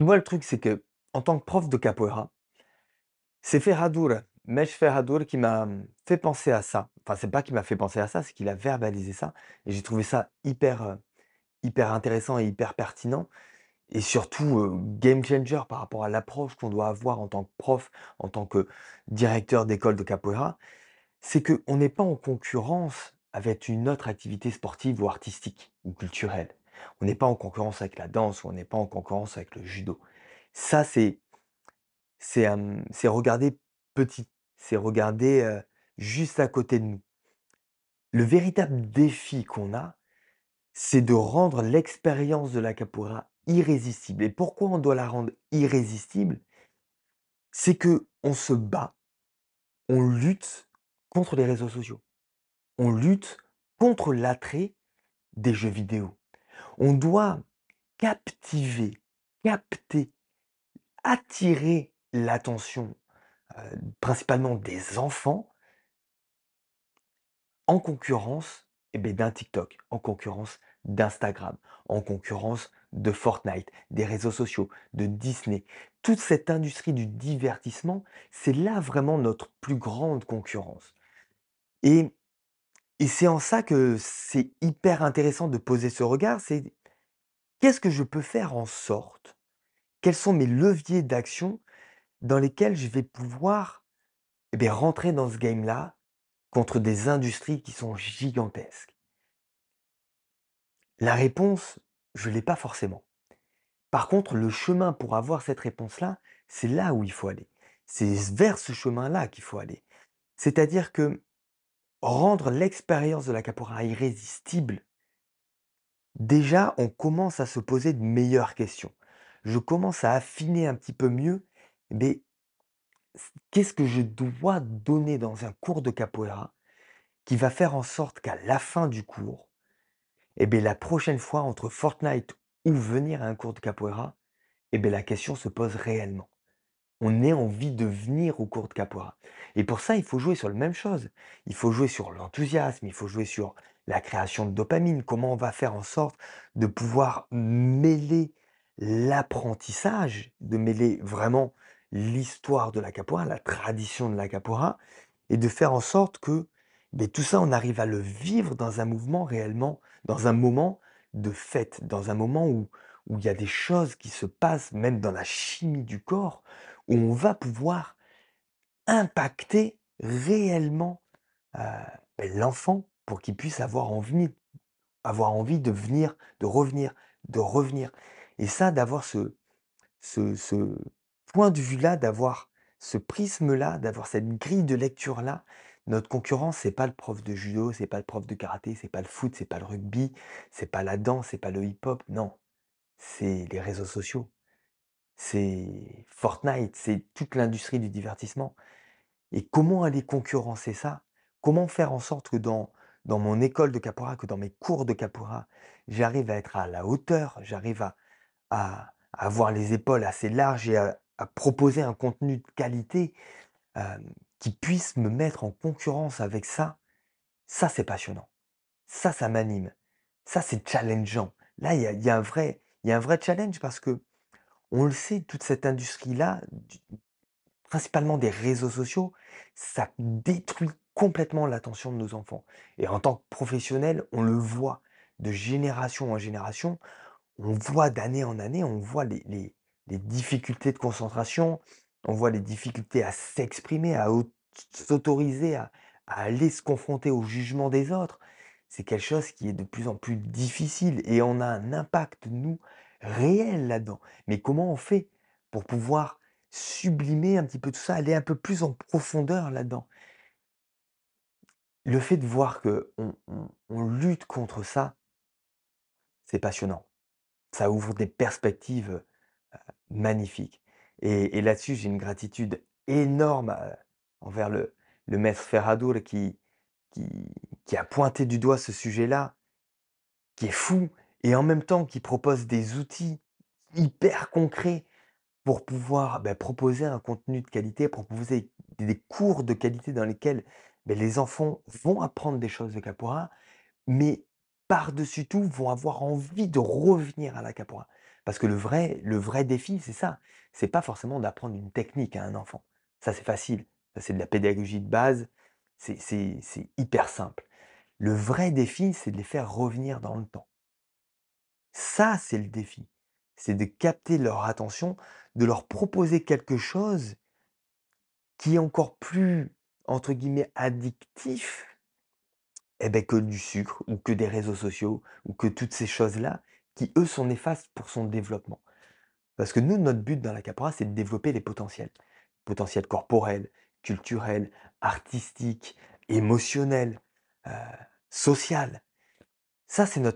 Vois, le truc, c'est que en tant que prof de capoeira, c'est Ferradour, Mej Ferradour qui m'a, mmh, fait penser à ça. Enfin, c'est pas qu'il m'a fait penser à ça, c'est qu'il a verbalisé ça et j'ai trouvé ça hyper, hyper intéressant et hyper pertinent et surtout, game changer par rapport à l'approche qu'on doit avoir en tant que prof, en tant que directeur d'école de capoeira. C'est qu'on n'est pas en concurrence avec une autre activité sportive ou artistique ou culturelle. On n'est pas en concurrence avec la danse on n'est pas en concurrence avec le judo. Ça, c'est regarder petit, c'est regarder, juste à côté de nous. Le véritable défi qu'on a, c'est de rendre l'expérience de la capoeira irrésistible et pourquoi on doit la rendre irrésistible? C'est qu'on se bat, on lutte contre les réseaux sociaux. On lutte contre l'attrait des jeux vidéo. On doit captiver, capter, attirer l'attention, principalement des enfants en concurrence, et beh, d'un TikTok, en concurrence d'Instagram, en concurrence de Fortnite, des réseaux sociaux, de Disney. Toute cette industrie du divertissement, c'est là vraiment notre plus grande concurrence et et c'est en ça que c'est hyper intéressant de poser ce regard, c'est qu'est-ce que je peux faire en sorte quels sont mes leviers d'action dans lesquels je vais pouvoir, et beh, rentrer dans ce game-là contre des industries qui sont gigantesques? La réponse, je l'ai pas forcément. Par contre, le chemin pour avoir cette réponse-là, c'est là où il faut aller. C'est vers ce chemin-là qu'il faut aller. C'est-à-dire que rendre l'expérience de la capoeira irrésistible déjà, on commence à se poser de meilleures questions. Je commence à affiner un petit peu mieux, c qu'est-ce que je dois donner dans un cours de capoeira qui va faire en sorte qu'à la fin du cours, et beh, la prochaine fois entre Fortnite ou venir à un cours de capoeira, et beh, la question se pose réellement? On ait envie de venir au cours de capoeira et pour ça, il faut jouer sur la même chose. Il faut jouer sur l'enthousiasme, il faut jouer sur la création de dopamine. Comment on va faire en sorte de pouvoir mêler l'apprentissage, de mêler vraiment l'histoire de la capoeira, la tradition de la capoeira et de faire en sorte que, beh, tout ça, on arrive à le vivre dans un mouvement réellement dans un moment de fête, dans un moment où il y a des choses qui se passent, même dans la chimie du corps, où on va pouvoir impacter réellement, l'enfant pour qu'il puisse avoir envie avoir envie de venir, de revenir, de revenir et ça, d'avoir ce point de vue-là, d'avoir ce prisme-là, d'avoir cette grille de lecture-là. Notre concurrent, c'est pas le prof de judo, c'est pas le prof de karaté, c'est pas le foot, c'est pas le rugby, c'est pas la danse, c'est pas le hip-hop, non. C'est les réseaux sociaux. C'est Fortnite, c'est toute l'industrie du divertissement et comment aller concurrencer ça? Comment faire en sorte que dans dans mon école de capoeira, que dans mes cours de capoeira, j'arrive à être à la hauteur, j'arrive à à avoir les épaules assez larges et à proposer un contenu de qualité, qui puisse me mettre en concurrence avec ça, ça, c'est passionnant. Ça, ça m'anime. Ça, c'est challengeant. Là, il y a un vrai y a un vrai challenge parce qu'on le sait, toute cette industrie-là, du principalement des réseaux sociaux, ça détruit complètement l'attention de nos enfants et en tant que professionnel, on le voit de génération en génération. On voit d'année en année, on voit les difficultés de concentration, on voit les difficultés à s'exprimer, à aut s'autoriser à à aller se confronter au jugement des autres. C'est quelque chose qui est de plus en plus difficile et on a un impact, nous, réel là-dedans. Mais comment on fait pour pouvoir sublimer un petit peu tout ça, aller un peu plus en profondeur là-dedans? Le fait de voir qu'on on lutte contre ça c'est passionnant. Ça ouvre des perspectives, heu, magnifiques et là-dessus, j'ai une gratitude énorme, heu, envers le le maître Ferradour qui qui qui a pointé du doigt ce sujet-là, qui est fou et en même temps qui propose des outils hyper concrets pour pouvoir, bah, proposer un contenu de qualité, proposer des cours de qualité dans lesquels, beh, les enfants vont apprendre des choses de capoeira, mais par-dessus tout, vont avoir envie de revenir à la capoeira. Parce que le vrai défi, c'est ça. C'est pas forcément d'apprendre une technique à un enfant. Ça, c'est facile. Ça, c'est de la pédagogie de base. C'est hyper simple. Le vrai défi, c'est de les faire revenir dans le temps. Ça, c'est le défi. C'est de capter leur attention, de leur proposer quelque chose qui est encore plus, entre guillemets, «addictif» et beh, que du sucre ou que des réseaux sociaux ou que toutes ces choses-là qui, eux, sont néfastes pour son développement. Parce que nous, notre but dans la Capora, c'est de développer les potentiels. Potentiels corporels, culturels, artistiques, émotionnels, heu, social. Ça, c'est notre